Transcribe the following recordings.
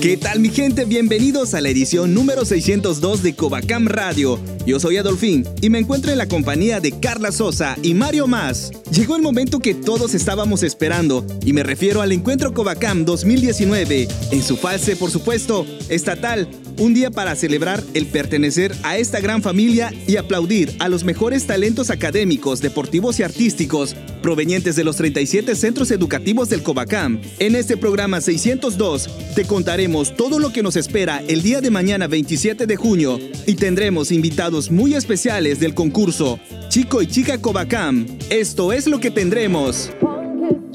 ¿Qué tal mi gente? Bienvenidos a la edición número 602 de Covacam Radio. Yo soy Adolfín y me encuentro en la compañía de Carla Sosa y Mario Más. Llegó el momento que todos estábamos esperando y me refiero al encuentro Covacam 2019, en su fase por supuesto estatal, un día para celebrar el pertenecer a esta gran familia y aplaudir a los mejores talentos académicos, deportivos y artísticos provenientes de los 37 centros educativos del Covacam. En este programa 602 te contaremos todo lo que nos espera el día de mañana 27 de junio y tendremos invitados muy especiales del concurso Chico y Chica Covacam. Esto es lo que tendremos.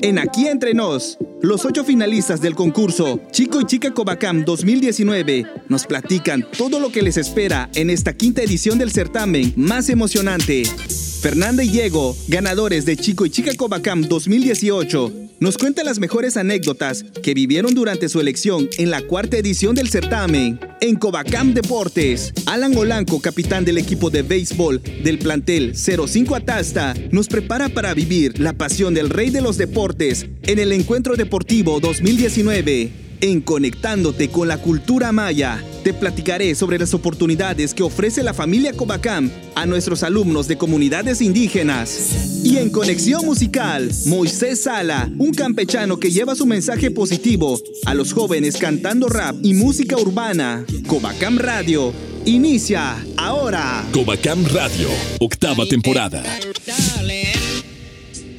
En Aquí Entre Nos, los ocho finalistas del concurso Chico y Chica Covacam 2019 nos platican todo lo que les espera en esta quinta edición del certamen más emocionante. Fernanda y Diego, ganadores de Chico y Chica Covacam 2018, nos cuentan las mejores anécdotas que vivieron durante su elección en la cuarta edición del certamen. En Covacam Deportes, Alan Olanco, capitán del equipo de béisbol del plantel 05 Atasta, nos prepara para vivir la pasión del rey de los deportes en el Encuentro Deportivo 2019. En Conectándote con la cultura maya, te platicaré sobre las oportunidades que ofrece la familia Covacam a nuestros alumnos de comunidades indígenas. Y en Conexión Musical, Moisés Sala, un campechano que lleva su mensaje positivo a los jóvenes cantando rap y música urbana. Covacam Radio. Inicia ahora. Covacam Radio, octava temporada.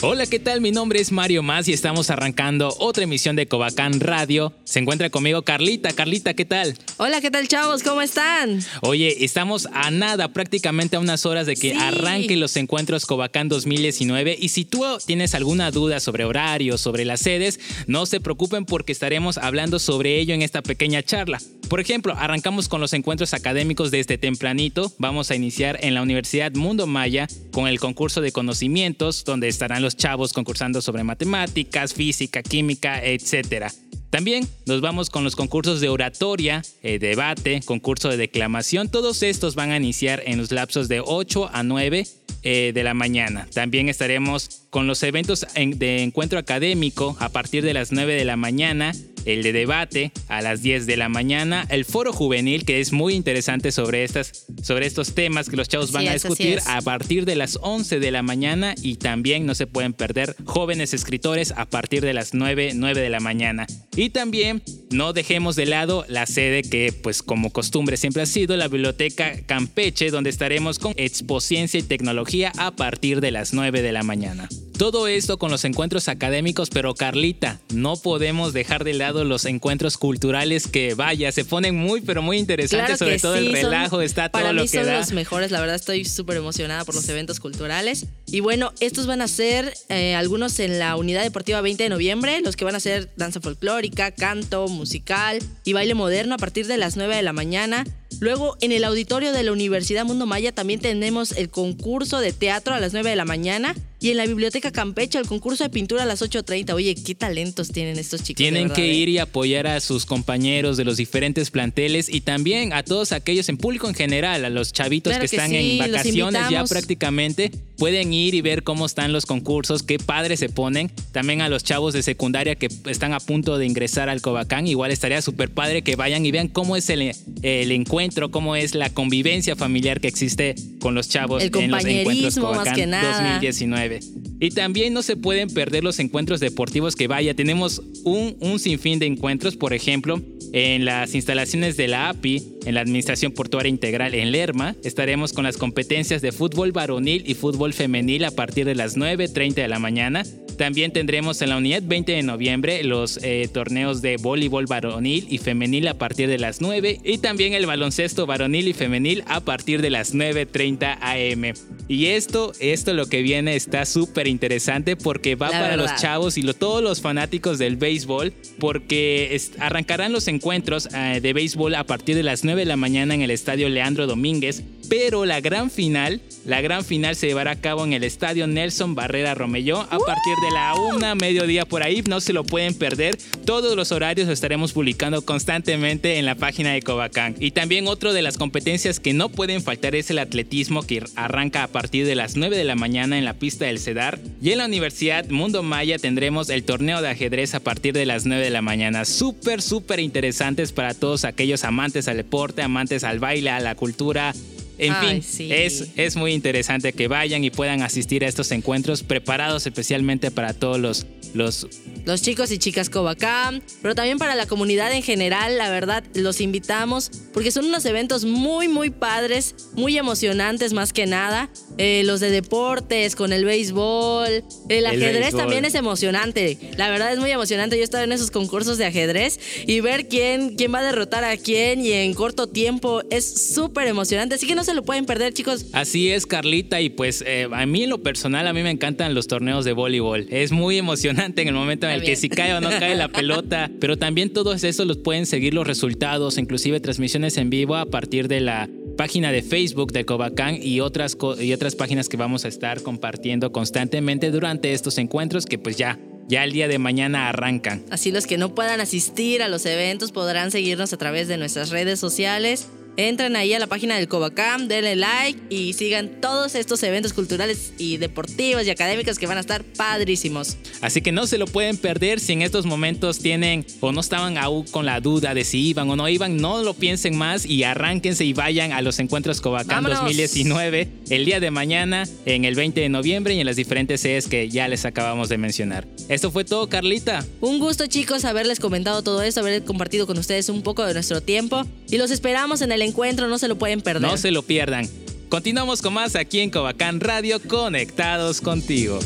Hola, ¿qué tal? Mi nombre es Mario Más y estamos arrancando otra emisión de Covacán Radio. Se encuentra conmigo Carlita. Carlita, ¿qué tal? Hola, ¿qué tal, chavos? ¿Cómo están? Oye, estamos a nada, prácticamente a unas horas de que arranquen los encuentros Covacán 2019. Y si tú tienes alguna duda sobre horarios, sobre las sedes, no se preocupen porque estaremos hablando sobre ello en esta pequeña charla. Por ejemplo, arrancamos con los encuentros académicos desde tempranito. Vamos a iniciar en la Universidad Mundo Maya con el concurso de conocimientos, donde estarán los chavos concursando sobre matemáticas, física, química, etc. También nos vamos con los concursos de oratoria, eh, debate, concurso de declamación. Todos estos van a iniciar en los lapsos de 8 a 9 eh, de la mañana. También estaremos con los eventos de encuentro académico a partir de las 9 de la mañana el de debate a las 10 de la mañana, el foro juvenil que es muy interesante sobre, estas, sobre estos temas que los chavos van a discutir a partir de las 11 de la mañana y también no se pueden perder jóvenes escritores a partir de las 9, 9 de la mañana. Y también no dejemos de lado la sede que pues como costumbre siempre ha sido la biblioteca Campeche donde estaremos con Expociencia y Tecnología a partir de las 9 de la mañana. Todo esto con los encuentros académicos, pero Carlita, no podemos dejar de lado los encuentros culturales que vaya, se ponen muy pero muy interesantes, sobre todo el relajo, está todo lo que son los mejores, la verdad estoy súper emocionada por los eventos culturales. Y bueno, estos van a ser eh, algunos en la Unidad Deportiva 20 de noviembre, los que van a ser danza folclórica, canto, musical y baile moderno a partir de las 9 de la mañana. Luego, en el auditorio de la Universidad Mundo Maya también tenemos el concurso de teatro a las 9 de la mañana. Y en la Biblioteca Campeche, el concurso de pintura a las 8.30. Oye, qué talentos tienen estos chicos. Tienen que ¿eh? ir y apoyar a sus compañeros de los diferentes planteles y también a todos aquellos en público en general, a los chavitos que, están en vacaciones ya prácticamente. Pueden ir y ver cómo están los concursos, qué padres se ponen. También a los chavos de secundaria que están a punto de ingresar al Covacán. Igual estaría súper padre que vayan y vean cómo es el, el encuentro, cómo es la convivencia familiar que existe con los chavos en los encuentros Covacán 2019. Y también no se pueden perder los encuentros deportivos que vaya. Tenemos un, un sinfín de encuentros, por ejemplo, en las instalaciones de la API, en la Administración Portuaria Integral en Lerma, estaremos con las competencias de fútbol varonil y fútbol femenil a partir de las 9.30 de la mañana. También tendremos en la unidad 20 de noviembre los eh, torneos de voleibol varonil y femenil a partir de las 9 y también el baloncesto varonil y femenil a partir de las 9.30 am. Y esto, esto lo que viene está súper interesante porque va para los chavos y todos los fanáticos del béisbol porque arrancarán los encuentros eh, de béisbol a partir de las 9 de la mañana en el estadio Leandro Domínguez pero la gran final, la gran final se llevará a cabo en el estadio Nelson Barrera Romelló a partir de la una mediodía por ahí, no se lo pueden perder. Todos los horarios estaremos publicando constantemente en la página de Covacán. Y también otro de las competencias que no pueden faltar es el atletismo que arranca a partir de las 9 de la mañana en la pista del Cedar. Y en la Universidad Mundo Maya tendremos el torneo de ajedrez a partir de las 9 de la mañana. Súper, súper interesantes para todos aquellos amantes al deporte, amantes al baile, a la cultura, en fin, es, es muy interesante que vayan y puedan asistir a estos encuentros preparados especialmente para todos los, los... Los chicos y chicas Covacam, pero también para la comunidad en general, la verdad, los invitamos porque son unos eventos muy, muy padres, muy emocionantes más que nada. Eh, los de deportes, con el béisbol, el ajedrez también es emocionante. La verdad es muy emocionante. Yo he estado en esos concursos de ajedrez y ver quién, quién va a derrotar a quién y en corto tiempo es súper emocionante. Así que no se lo pueden perder, chicos. Así es, Carlita. Y pues eh, a mí en lo personal, a mí me encantan los torneos de voleibol. Es muy emocionante en el momento en el que si cae o no cae la pelota. Pero también todos esos los pueden seguir los resultados, inclusive transmisiones en vivo a partir de la página de Facebook de Covacán y otras, y otras páginas que vamos a estar compartiendo constantemente durante estos encuentros que pues ya ya el día de mañana arrancan. Así los que no puedan asistir a los eventos podrán seguirnos a través de nuestras redes sociales Entren ahí a la página del Covacam, denle like y sigan todos estos eventos culturales y deportivos y académicos que van a estar padrísimos. Así que no se lo pueden perder si en estos momentos tienen o no estaban aún con la duda de si iban o no iban, no lo piensen más y arránquense y vayan a los encuentros Covacam 2019 el día de mañana en el 20 de noviembre y en las diferentes sedes que ya les acabamos de mencionar. Esto fue todo, Carlita. Un gusto, chicos, haberles comentado todo esto, haber compartido con ustedes un poco de nuestro tiempo y los esperamos en el encuentro, no se lo pueden perder. No se lo pierdan. Continuamos con más aquí en Covacán Radio, conectados contigo.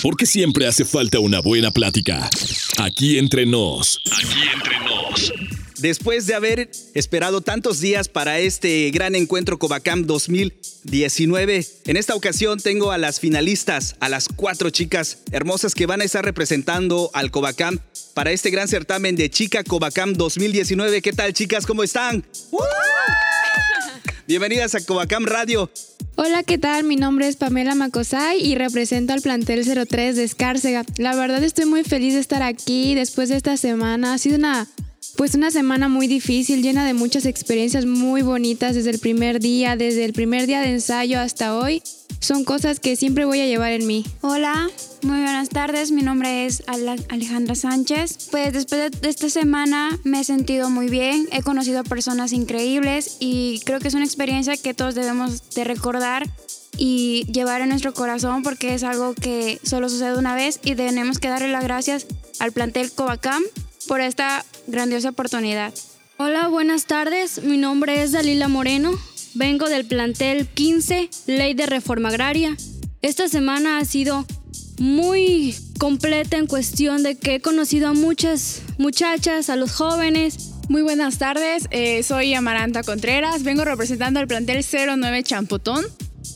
Porque siempre hace falta una buena plática. Aquí entre nos. Aquí entre nos. Después de haber esperado tantos días para este gran encuentro Covacam 2019, en esta ocasión tengo a las finalistas, a las cuatro chicas hermosas que van a estar representando al Covacam para este gran certamen de Chica Covacam 2019. ¿Qué tal, chicas? ¿Cómo están? Bienvenidas a Covacam Radio. Hola, ¿qué tal? Mi nombre es Pamela Macosay y represento al plantel 03 de Escárcega. La verdad estoy muy feliz de estar aquí después de esta semana. Ha sido una pues una semana muy difícil, llena de muchas experiencias muy bonitas desde el primer día, desde el primer día de ensayo hasta hoy. Son cosas que siempre voy a llevar en mí. Hola, muy buenas tardes. Mi nombre es Alejandra Sánchez. Pues después de esta semana me he sentido muy bien. He conocido a personas increíbles y creo que es una experiencia que todos debemos de recordar y llevar en nuestro corazón porque es algo que solo sucede una vez y tenemos que darle las gracias al plantel Covacam por esta grandiosa oportunidad. Hola, buenas tardes. Mi nombre es Dalila Moreno. Vengo del plantel 15, Ley de Reforma Agraria. Esta semana ha sido muy completa en cuestión de que he conocido a muchas muchachas, a los jóvenes. Muy buenas tardes, eh, soy Amaranta Contreras, vengo representando al plantel 09 Champotón.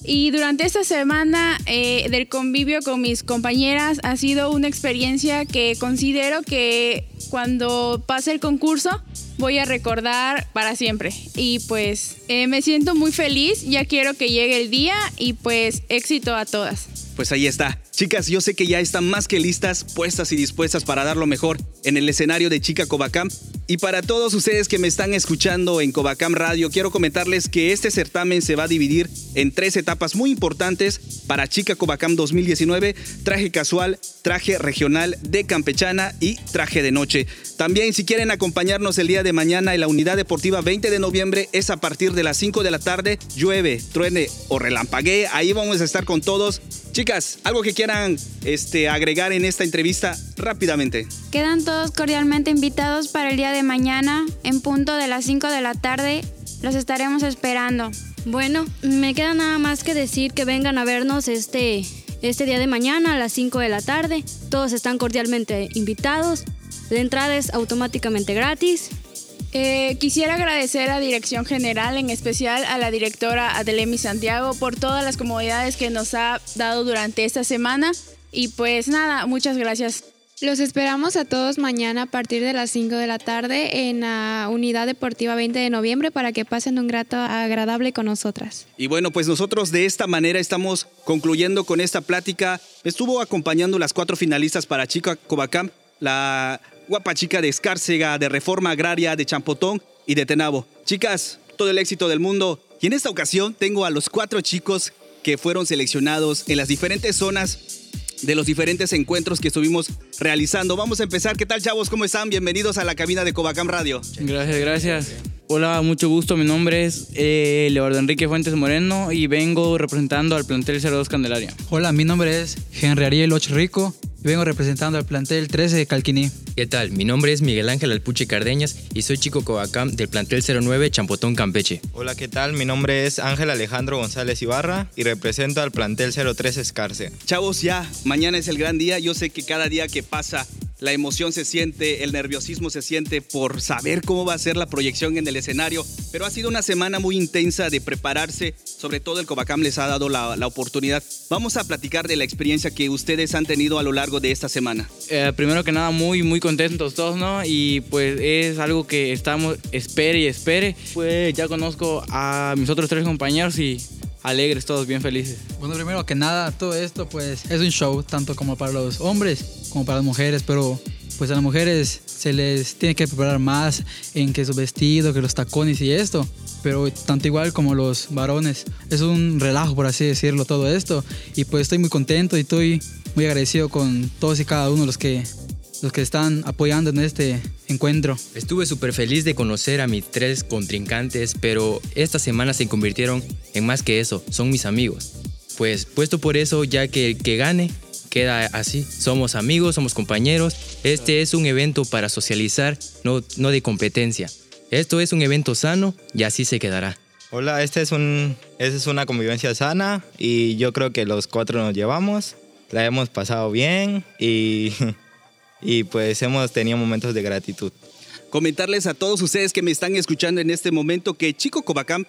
Y durante esta semana eh, del convivio con mis compañeras ha sido una experiencia que considero que cuando pase el concurso voy a recordar para siempre. Y pues eh, me siento muy feliz, ya quiero que llegue el día y pues éxito a todas. Pues ahí está. Chicas, yo sé que ya están más que listas, puestas y dispuestas para dar lo mejor en el escenario de Chica Covacam. Y para todos ustedes que me están escuchando en Covacam Radio, quiero comentarles que este certamen se va a dividir en tres etapas muy importantes para Chica Covacam 2019, traje casual, traje regional de campechana y traje de noche. También si quieren acompañarnos el día de mañana en la unidad deportiva 20 de noviembre es a partir de las 5 de la tarde, llueve, truene o relampaguee, ahí vamos a estar con todos. Chicas, algo que quieran este, agregar en esta entrevista rápidamente. Quedan todos cordialmente invitados para el día de mañana en punto de las 5 de la tarde. Los estaremos esperando. Bueno, me queda nada más que decir que vengan a vernos este este día de mañana a las 5 de la tarde. Todos están cordialmente invitados. La entrada es automáticamente gratis. Eh, quisiera agradecer a Dirección General, en especial a la directora Adelemi Santiago, por todas las comodidades que nos ha dado durante esta semana. Y pues nada, muchas gracias. Los esperamos a todos mañana a partir de las 5 de la tarde en la Unidad Deportiva 20 de noviembre para que pasen un grato agradable con nosotras. Y bueno, pues nosotros de esta manera estamos concluyendo con esta plática. Estuvo acompañando las cuatro finalistas para Chica Covacam, la guapa chica de Escárcega, de Reforma Agraria, de Champotón y de Tenabo. Chicas, todo el éxito del mundo. Y en esta ocasión tengo a los cuatro chicos que fueron seleccionados en las diferentes zonas de los diferentes encuentros que estuvimos realizando. Vamos a empezar. ¿Qué tal, chavos? ¿Cómo están? Bienvenidos a la cabina de Covacam Radio. Gracias, gracias. Hola, mucho gusto. Mi nombre es eh, Leonardo Enrique Fuentes Moreno y vengo representando al plantel 02 Candelaria. Hola, mi nombre es Henry Ariel Och Rico Vengo representando al plantel 13 de Calquiní. ¿Qué tal? Mi nombre es Miguel Ángel Alpuche Cardeñas y soy chico Coacam del plantel 09 Champotón Campeche. Hola, ¿qué tal? Mi nombre es Ángel Alejandro González Ibarra y represento al plantel 03 Escarce. Chavos, ya, mañana es el gran día. Yo sé que cada día que pasa la emoción se siente, el nerviosismo se siente por saber cómo va a ser la proyección en el escenario, pero ha sido una semana muy intensa de prepararse, sobre todo el Covacam les ha dado la, oportunidad. Vamos a platicar de la experiencia que ustedes han tenido a lo largo de esta semana. Eh, primero que nada, muy, muy contentos todos, ¿no? Y pues es algo que estamos, espere y espere. Pues ya conozco a mis otros tres compañeros y alegres, todos bien felices. Bueno, primero que nada, todo esto pues es un show, tanto como para los hombres como para las mujeres, pero pues a las mujeres se les tiene que preparar más en que su vestido, que los tacones y esto, pero tanto igual como los varones. Es un relajo, por así decirlo, todo esto. Y pues estoy muy contento y estoy muy agradecido con todos y cada uno de los que los que están apoyando en este encuentro. Estuve súper feliz de conocer a mis tres contrincantes, pero esta semana se convirtieron en más que eso, son mis amigos. Pues puesto por eso, ya que el que gane queda así. Somos amigos, somos compañeros. Este es un evento para socializar, no, no de competencia. Esto es un evento sano y así se quedará. Hola, este es un, esta es una convivencia sana y yo creo que los cuatro nos llevamos. La hemos pasado bien y y pues hemos tenido momentos de gratitud. Comentarles a todos ustedes que me están escuchando en este momento que Chico Covacam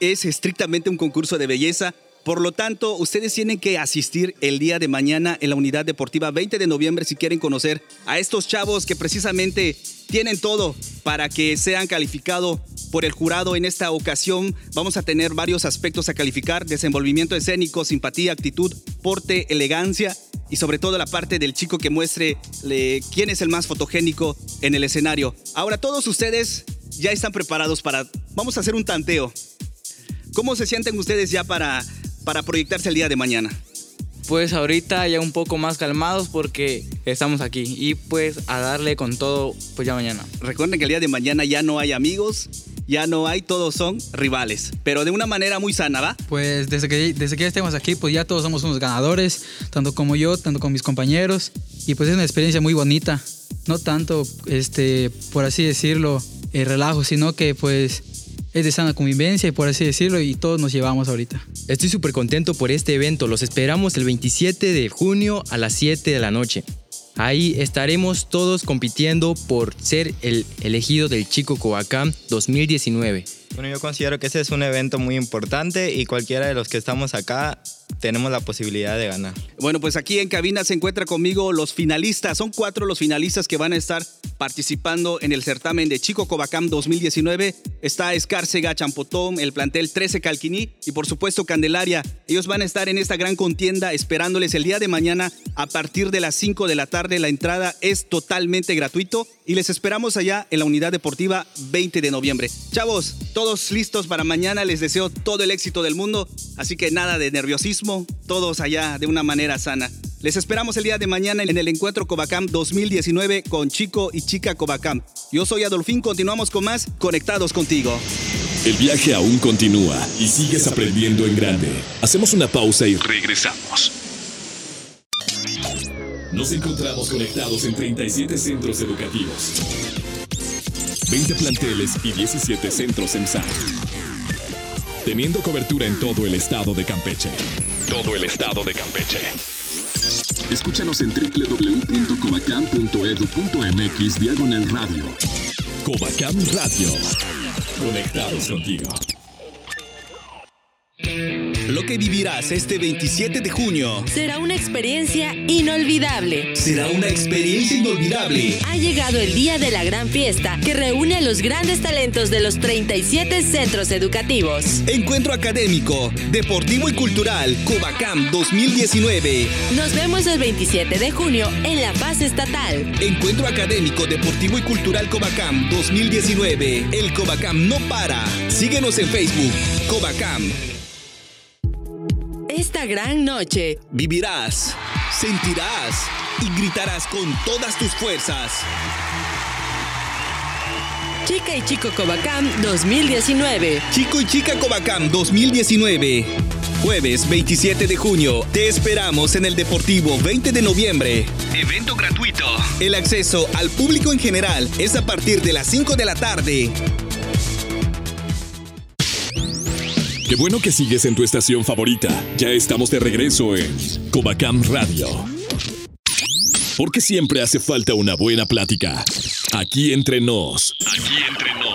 es estrictamente un concurso de belleza. Por lo tanto, ustedes tienen que asistir el día de mañana en la unidad deportiva 20 de noviembre si quieren conocer a estos chavos que precisamente tienen todo para que sean calificados por el jurado en esta ocasión. Vamos a tener varios aspectos a calificar, desenvolvimiento escénico, simpatía, actitud, porte, elegancia y sobre todo la parte del chico que muestre quién es el más fotogénico en el escenario. Ahora todos ustedes ya están preparados para... Vamos a hacer un tanteo. ¿Cómo se sienten ustedes ya para, para proyectarse el día de mañana? Pues ahorita ya un poco más calmados porque estamos aquí y pues a darle con todo pues ya mañana. Recuerden que el día de mañana ya no hay amigos, ya no hay, todos son rivales, pero de una manera muy sana, ¿va? Pues desde que, desde que ya estemos aquí, pues ya todos somos unos ganadores, tanto como yo, tanto como mis compañeros, y pues es una experiencia muy bonita, no tanto, este, por así decirlo, el relajo, sino que pues es de sana convivencia y por así decirlo, y todos nos llevamos ahorita. Estoy súper contento por este evento, los esperamos el 27 de junio a las 7 de la noche. Ahí estaremos todos compitiendo por ser el elegido del Chico Coacam 2019. Bueno, yo considero que ese es un evento muy importante y cualquiera de los que estamos acá tenemos la posibilidad de ganar. Bueno, pues aquí en cabina se encuentra conmigo los finalistas. Son cuatro los finalistas que van a estar participando en el certamen de Chico Covacam 2019. Está Escárcega, Champotón, el plantel 13 Calquiní y por supuesto Candelaria. Ellos van a estar en esta gran contienda esperándoles el día de mañana a partir de las 5 de la tarde. La entrada es totalmente gratuito y les esperamos allá en la unidad deportiva 20 de noviembre. Chavos, todos listos para mañana. Les deseo todo el éxito del mundo. Así que nada de nerviosismo, todos allá de una manera sana. Les esperamos el día de mañana en el encuentro Covacam 2019 con Chico y Chica Covacam. Yo soy Adolfín, continuamos con más Conectados contigo. El viaje aún continúa y sigues aprendiendo en grande. Hacemos una pausa y regresamos. Nos encontramos conectados en 37 centros educativos, 20 planteles y 17 centros en SAR teniendo cobertura en todo el estado de Campeche. Todo el estado de Campeche. Escúchanos en www.covacam.edu.mx diagonal radio. Covacam Radio. Conectados contigo. Lo que vivirás este 27 de junio Será una experiencia inolvidable. será una experiencia inolvidable. Ha llegado el día de la gran fiesta que reúne a los grandes talentos de los 37 centros educativos. Encuentro académico, deportivo y cultural Covacam 2019. Nos vemos el 27 de junio en la fase estatal. Encuentro académico, deportivo y cultural Covacam 2019. El Covacam no para. Síguenos en Facebook. Covacam. Esta gran noche Vivirás, sentirás y gritarás con todas tus fuerzas. Chica y Chico Covacam 2019. Chico y Chica Covacam 2019. Jueves 27 de junio. Te esperamos en el Deportivo 20 de noviembre. Evento gratuito. El acceso al público en general es a partir de las 5 de la tarde. Qué bueno que sigues en tu estación favorita. Ya estamos de regreso en Covacam Radio. Porque siempre hace falta una buena plática. Aquí entre nos. Aquí entre nos.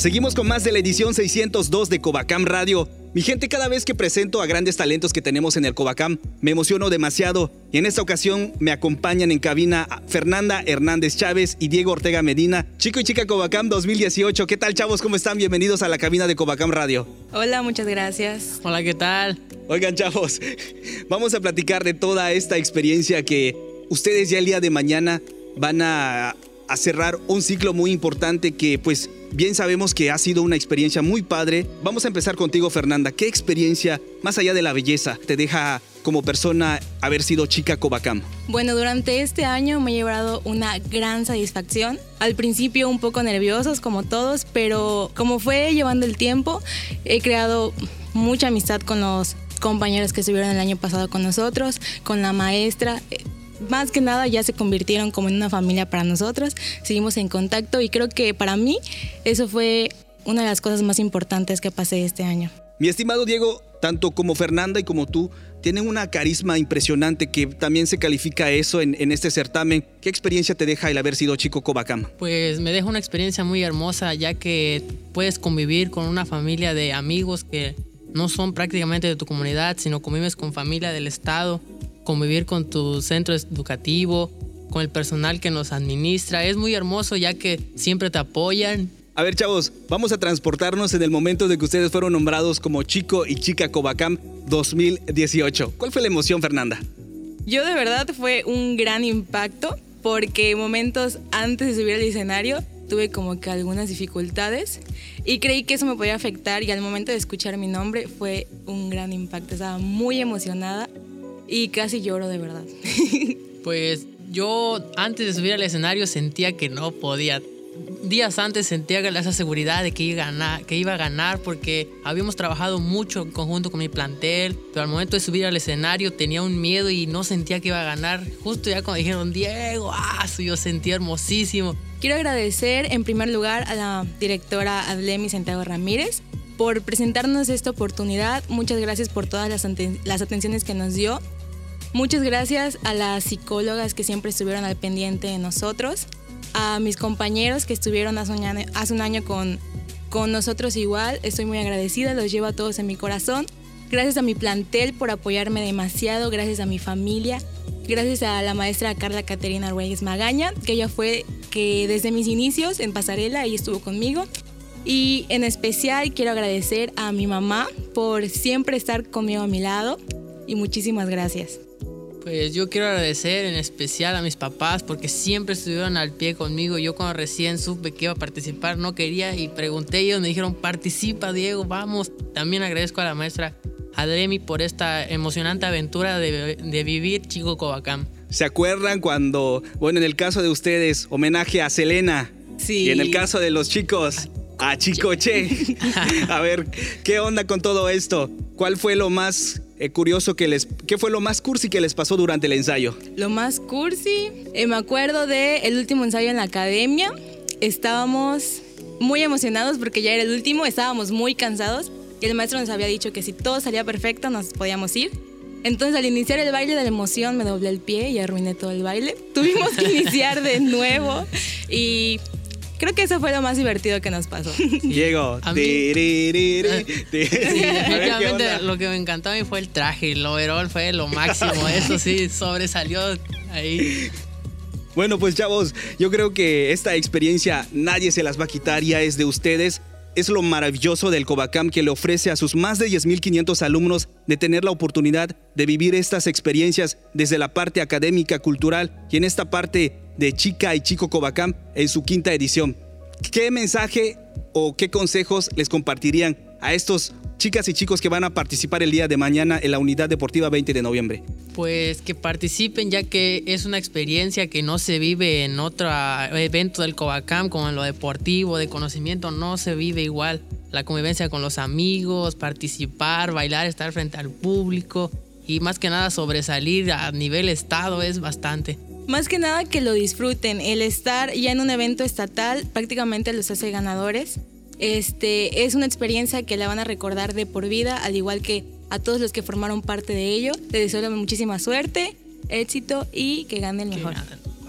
Seguimos con más de la edición 602 de Covacam Radio. Mi gente, cada vez que presento a grandes talentos que tenemos en el Covacam, me emociono demasiado. Y en esta ocasión me acompañan en cabina Fernanda Hernández Chávez y Diego Ortega Medina. Chico y chica Covacam 2018. ¿Qué tal, chavos? ¿Cómo están? Bienvenidos a la cabina de Covacam Radio. Hola, muchas gracias. Hola, ¿qué tal? Oigan, chavos, vamos a platicar de toda esta experiencia que ustedes ya el día de mañana van a, a cerrar un ciclo muy importante que pues bien sabemos que ha sido una experiencia muy padre. Vamos a empezar contigo, Fernanda. ¿Qué experiencia, más allá de la belleza, te deja como persona haber sido chica Covacam? Bueno, durante este año me he llevado una gran satisfacción. Al principio un poco nerviosos como todos, pero como fue llevando el tiempo, he creado mucha amistad con los compañeros que estuvieron el año pasado con nosotros, con la maestra. Más que nada ya se convirtieron como en una familia para nosotros. Seguimos en contacto y creo que para mí eso fue una de las cosas más importantes que pasé este año. Mi estimado Diego, tanto como Fernanda y como tú, tienen una carisma impresionante que también se califica eso en, en este certamen. ¿Qué experiencia te deja el haber sido chico Covacam? Pues me deja una experiencia muy hermosa ya que puedes convivir con una familia de amigos que no son prácticamente de tu comunidad, sino convives con familia del estado, convivir con tu centro educativo, con el personal que nos administra. Es muy hermoso ya que siempre te apoyan. A ver, chavos, vamos a transportarnos en el momento de que ustedes fueron nombrados como chico y chica Covacam 2018. ¿Cuál fue la emoción, Fernanda? Yo de verdad fue un gran impacto porque momentos antes de subir al escenario tuve como que algunas dificultades y creí que eso me podía afectar y al momento de escuchar mi nombre fue un gran impacto. Estaba muy emocionada y casi lloro de verdad. Pues yo antes de subir al escenario sentía que no podía. Días antes sentía esa seguridad de que iba, a ganar, que iba a ganar porque habíamos trabajado mucho en conjunto con mi plantel, pero al momento de subir al escenario tenía un miedo y no sentía que iba a ganar. Justo ya cuando dijeron Diego, ah, yo sentía hermosísimo. Quiero agradecer en primer lugar a la directora Adlemi Santiago Ramírez por presentarnos esta oportunidad. Muchas gracias por todas las, las atenciones que nos dio. Muchas gracias a las psicólogas que siempre estuvieron al pendiente de nosotros, a mis compañeros que estuvieron hace un año, con, con nosotros igual. Estoy muy agradecida, los llevo a todos en mi corazón. Gracias a mi plantel por apoyarme demasiado, gracias a mi familia, gracias a la maestra Carla Caterina Reyes Magaña, que ella fue que desde mis inicios en pasarela, ella estuvo conmigo. Y en especial quiero agradecer a mi mamá por siempre estar conmigo a mi lado y muchísimas gracias. Pues yo quiero agradecer en especial a mis papás porque siempre estuvieron al pie conmigo. Yo cuando recién supe que iba a participar no quería y pregunté y ellos me dijeron participa Diego, vamos. También agradezco a la maestra Adremi por esta emocionante aventura de, de vivir Chico Covacam. ¿Se acuerdan cuando, bueno, en el caso de ustedes, homenaje a Selena? Sí. Y en el caso de los chicos, a Chicoche. a ver, ¿qué onda con todo esto? ¿Cuál fue lo más eh, curioso que les... ¿Qué fue lo más cursi que les pasó durante el ensayo? Lo más cursi, eh, me acuerdo del el último ensayo en la academia. Estábamos muy emocionados porque ya era el último, estábamos muy cansados y el maestro nos había dicho que si todo salía perfecto nos podíamos ir. Entonces al iniciar el baile de la emoción me doblé el pie y arruiné todo el baile. Tuvimos que iniciar de nuevo y creo que eso fue lo más divertido que nos pasó. Diego. A mí- Sí, A ver, ¿qué definitivamente lo que me encantó a mí fue el traje, el overall fue lo máximo, eso sí, sobresalió ahí. Bueno, pues chavos, yo creo que esta experiencia nadie se las va a quitar, ya es de ustedes. Es lo maravilloso del Covacam que le ofrece a sus más de 10.500 alumnos de tener la oportunidad de vivir estas experiencias desde la parte académica, cultural y en esta parte de Chica y Chico Covacam en su quinta edición. ¿Qué mensaje o qué consejos les compartirían a estos chicas y chicos que van a participar el día de mañana en la Unidad Deportiva 20 de noviembre? Pues que participen ya que es una experiencia que no se vive en otro evento del Covacam como en lo deportivo, de conocimiento, no se vive igual. La convivencia con los amigos, participar, bailar, estar frente al público y más que nada sobresalir a nivel estado es bastante. Más que nada que lo disfruten. El estar ya en un evento estatal prácticamente los hace ganadores. Este es una experiencia que la van a recordar de por vida, al igual que a todos los que formaron parte de ello. Les deseo muchísima suerte, éxito y que gane el mejor.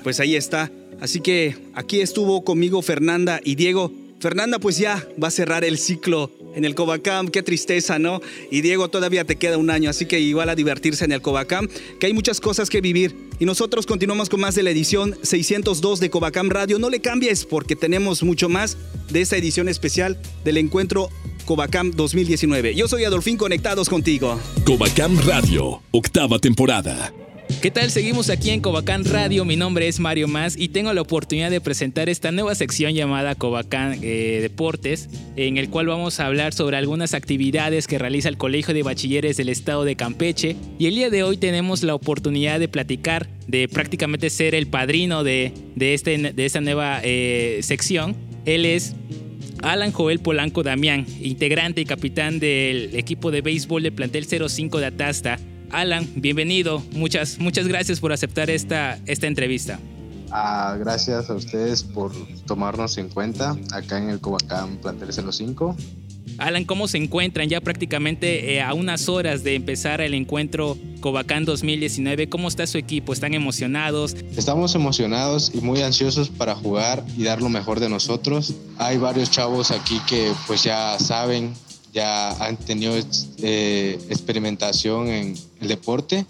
Pues ahí está. Así que aquí estuvo conmigo Fernanda y Diego. Fernanda pues ya va a cerrar el ciclo en el Covacam, qué tristeza, ¿no? Y Diego todavía te queda un año, así que igual a divertirse en el Covacam, que hay muchas cosas que vivir. Y nosotros continuamos con más de la edición 602 de Covacam Radio. No le cambies porque tenemos mucho más de esta edición especial del encuentro Covacam 2019. Yo soy Adolfín, conectados contigo. Covacam Radio, octava temporada. ¿Qué tal? Seguimos aquí en Covacán Radio. Mi nombre es Mario Más y tengo la oportunidad de presentar esta nueva sección llamada Covacán eh, Deportes, en el cual vamos a hablar sobre algunas actividades que realiza el Colegio de Bachilleres del Estado de Campeche. Y el día de hoy tenemos la oportunidad de platicar, de prácticamente ser el padrino de, de, este, de esta nueva eh, sección. Él es Alan Joel Polanco Damián, integrante y capitán del equipo de béisbol del plantel 05 de Atasta. Alan, bienvenido. Muchas, muchas gracias por aceptar esta, esta entrevista. Ah, gracias a ustedes por tomarnos en cuenta acá en el Covacam Plantel 05. Alan, ¿cómo se encuentran ya prácticamente eh, a unas horas de empezar el encuentro Covacán 2019? ¿Cómo está su equipo? ¿Están emocionados? Estamos emocionados y muy ansiosos para jugar y dar lo mejor de nosotros. Hay varios chavos aquí que pues ya saben, ya han tenido eh, experimentación en el deporte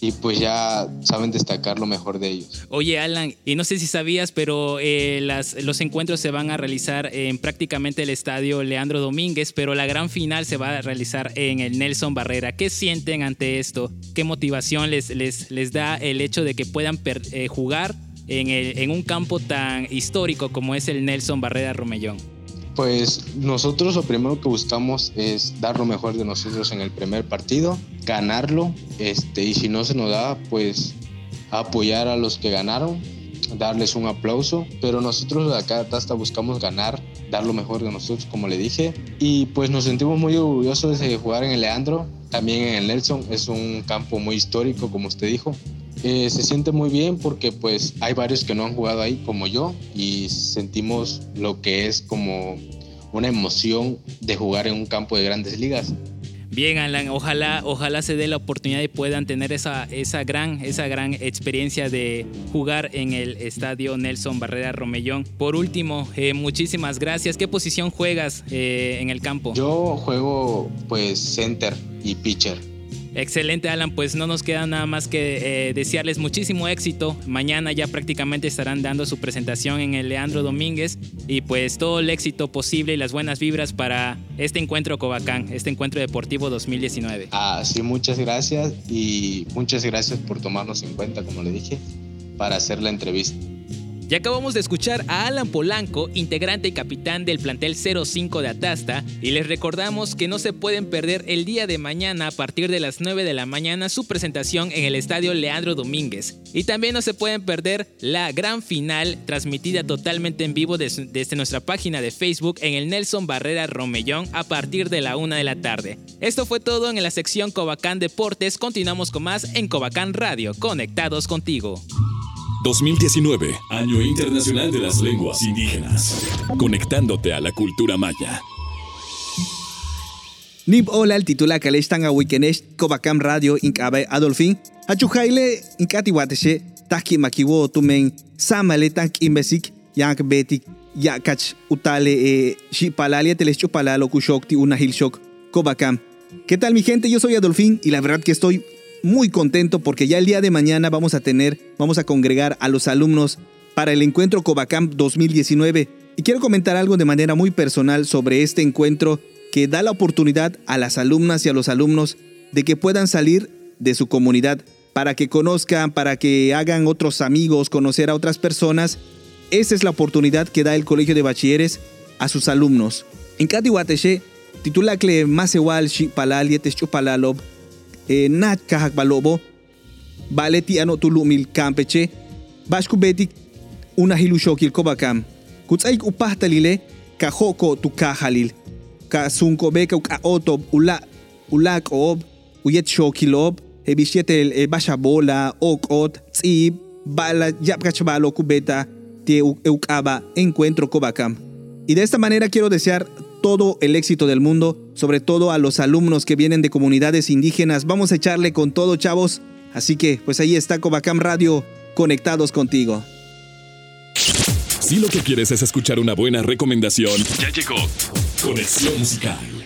y pues ya saben destacar lo mejor de ellos. Oye, Alan, y no sé si sabías, pero eh, los encuentros se van a realizar en prácticamente el estadio Leandro Domínguez, pero la gran final se va a realizar en el Nelson Barrera. ¿Qué sienten ante esto? ¿Qué motivación les, les, les da el hecho de que puedan eh, jugar en, el, en un campo tan histórico como es el Nelson Barrera Romellón? Pues nosotros lo primero que buscamos es dar lo mejor de nosotros en el primer partido, ganarlo, este, y si no se nos da, pues apoyar a los que ganaron, darles un aplauso, pero nosotros acá hasta buscamos ganar, dar lo mejor de nosotros, como le dije, y pues nos sentimos muy orgullosos de jugar en el Leandro, también en el Nelson, es un campo muy histórico, como usted dijo, eh, se siente muy bien porque pues hay varios que no han jugado ahí como yo y sentimos lo que es como una emoción de jugar en un campo de grandes ligas. Bien, Alan, ojalá, ojalá se dé la oportunidad y puedan tener esa, esa, gran, esa gran experiencia de jugar en el estadio Nelson Barrera Romellón. Por último, eh, muchísimas gracias. ¿Qué posición juegas eh, en el campo? Yo juego pues center y pitcher. Excelente, Alan. Pues no nos queda nada más que eh, desearles muchísimo éxito. Mañana ya prácticamente estarán dando su presentación en el Leandro Domínguez. Y pues todo el éxito posible y las buenas vibras para este encuentro Covacán, este encuentro deportivo 2019. Ah, sí, muchas gracias. Y muchas gracias por tomarnos en cuenta, como le dije, para hacer la entrevista. Ya acabamos de escuchar a Alan Polanco, integrante y capitán del plantel 05 de Atasta, y les recordamos que no se pueden perder el día de mañana a partir de las 9 de la mañana su presentación en el estadio Leandro Domínguez. Y también no se pueden perder la gran final transmitida totalmente en vivo desde, nuestra página de Facebook en el Nelson Barrera Romellón a partir de la 1 de la tarde. Esto fue todo en la sección Covacán Deportes. Continuamos con más en Covacán Radio, conectados contigo. 2019, Año Internacional de las Lenguas Indígenas. Conectándote a la cultura maya. Nib hola el titular que le están a Wikenesh Kobakam Radio Inc. Abe Adolfin. Hachujaile Inkati Wateshe. Taki Makiwo Tumen. Samale Tank Imbesik. Yank Betik. Yakach Utale eh, Shipalalia Telechupalalo Kushokti Unahilshok. Kobakam. ¿Qué tal mi gente? Yo soy Adolfín y la verdad que estoy muy contento porque ya el día de mañana vamos a tener, vamos a congregar a los alumnos para el encuentro Covacamp 2019. Y quiero comentar algo de manera muy personal sobre este encuentro que da la oportunidad a las alumnas y a los alumnos de que puedan salir de su comunidad para que conozcan, para que hagan otros amigos, conocer a otras personas. Esa es la oportunidad que da el Colegio de Bachilleres a sus alumnos. En más igual shi palal yetes chupalalob eh, nat kahak balobo baleti ano tulumil campeche bashku betik una hilushokil kutsaik upahtalile kahoko tu kahalil beka ka otob ula ulak ob uyet shokilob hebishetel e bashabola okot tsib bala yapkachbalo kubeta tie eukaba encuentro kobakam y de esta manera quiero desear todo el éxito del mundo, sobre todo a los alumnos que vienen de comunidades indígenas. Vamos a echarle con todo, chavos. Así que, pues ahí está Covacam Radio, conectados contigo. Si lo que quieres es escuchar una buena recomendación, ya llegó Conexión Musical.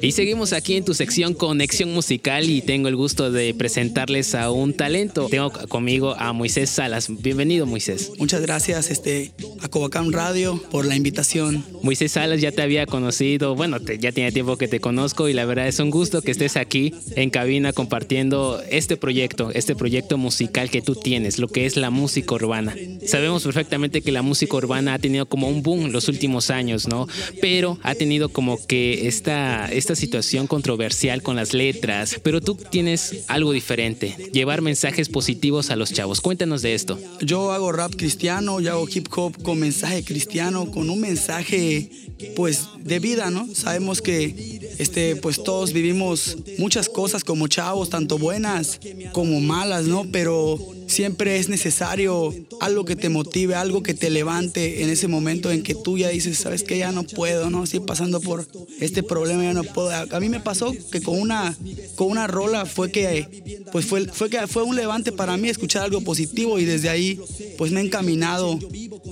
Y seguimos aquí en tu sección Conexión Musical y tengo el gusto de presentarles a un talento. Tengo conmigo a Moisés Salas. Bienvenido, Moisés. Muchas gracias este, a Covacam Radio por la invitación. Moisés Salas ya te había conocido, bueno, te, ya tiene tiempo que te conozco y la verdad es un gusto que estés aquí en cabina compartiendo este proyecto, este proyecto musical que tú tienes, lo que es la música urbana. Sabemos perfectamente que la música urbana ha tenido como un boom los últimos años, ¿no? Pero ha tenido como que esta, esta situación controversial con las letras, pero tú tienes algo diferente, llevar mensajes positivos a los chavos. Cuéntanos de esto. Yo hago rap cristiano, yo hago hip hop con mensaje cristiano, con un mensaje pues de vida, ¿no? Sabemos que este pues todos vivimos muchas cosas como chavos, tanto buenas como malas, ¿no? Pero siempre es necesario algo que te motive, algo que te levante en ese momento en que tú ya dices, sabes que ya no puedo, no estoy pasando por este problema, ya no puedo. A mí me pasó que con una con una rola fue que pues fue fue que fue un levante para mí escuchar algo positivo y desde ahí pues me he encaminado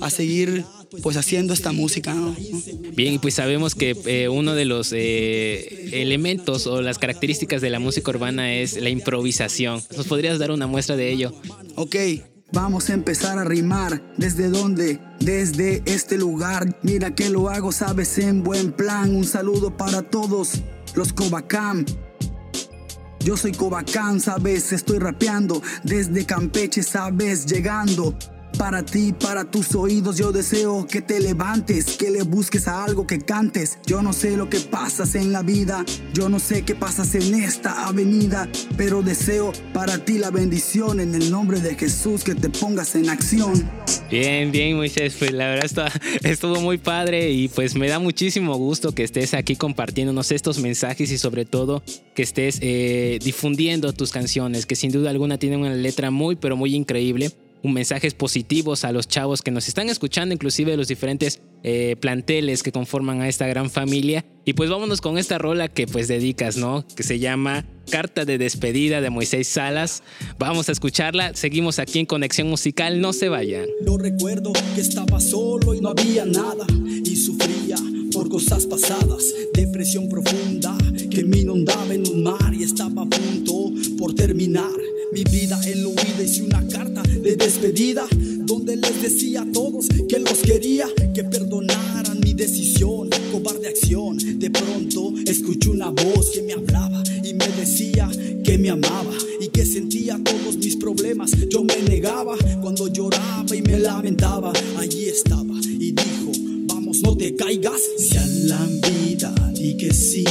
a seguir pues haciendo esta música. ¿no? Bien, pues sabemos que eh, uno de los eh, elementos o las características de la música urbana es la improvisación. ¿Nos podrías dar una muestra de ello? Ok, Vamos a empezar a rimar. ¿Desde dónde? Desde este lugar. Mira que lo hago, sabes, en buen plan. Un saludo para todos los Cobacam. Yo soy Cobacam, sabes, estoy rapeando. Desde Campeche, sabes, llegando. Para ti, para tus oídos, yo deseo que te levantes, que le busques a algo que cantes. Yo no sé lo que pasas en la vida, yo no sé qué pasas en esta avenida, pero deseo para ti la bendición en el nombre de Jesús que te pongas en acción. Bien, bien, Moisés, pues la verdad está, estuvo muy padre y pues me da muchísimo gusto que estés aquí compartiéndonos estos mensajes y sobre todo que estés eh, difundiendo tus canciones, que sin duda alguna tienen una letra muy, pero muy increíble mensajes positivos a los chavos que nos están escuchando, inclusive de los diferentes eh, planteles que conforman a esta gran familia. Y pues vámonos con esta rola que pues dedicas, ¿no? Que se llama Carta de despedida de Moisés Salas. Vamos a escucharla. Seguimos aquí en Conexión Musical. No se vayan. Yo recuerdo que estaba solo y no había nada. Y sufría por cosas pasadas. Depresión profunda que me inundaba en un mar y estaba a punto por terminar mi vida en la huida hice una carta de despedida donde les decía a todos que los quería, que perdonaran mi decisión, cobarde acción. De pronto escuché una voz que me hablaba y me decía que me amaba y que sentía todos mis problemas. Yo me negaba cuando lloraba y me lamentaba. Allí estaba y dijo, no te caigas. Si la vida di que sí,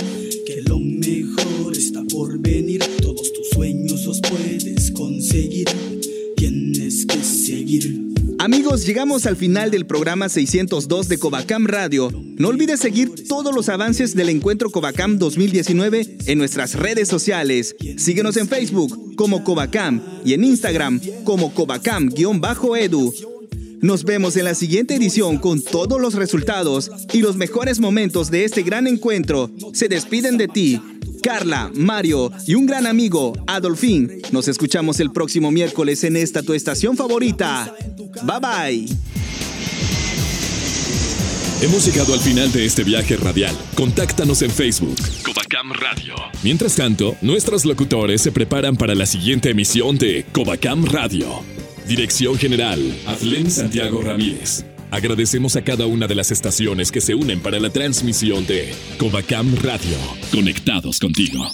que lo mejor está por venir. Todos tus sueños los puedes conseguir. Tienes que seguir. Amigos, llegamos al final del programa 602 de Covacam Radio. No olvides seguir todos los avances del encuentro Covacam 2019 en nuestras redes sociales. Síguenos en Facebook como Covacam y en Instagram como Covacam-edu. Nos vemos en la siguiente edición con todos los resultados y los mejores momentos de este gran encuentro. Se despiden de ti, Carla, Mario y un gran amigo, Adolfín. Nos escuchamos el próximo miércoles en esta tu estación favorita. Bye bye. Hemos llegado al final de este viaje radial. Contáctanos en Facebook. Covacam Radio. Mientras tanto, nuestros locutores se preparan para la siguiente emisión de Covacam Radio. Dirección General, Adlen Santiago Ramírez. Agradecemos a cada una de las estaciones que se unen para la transmisión de Covacam Radio. Conectados contigo.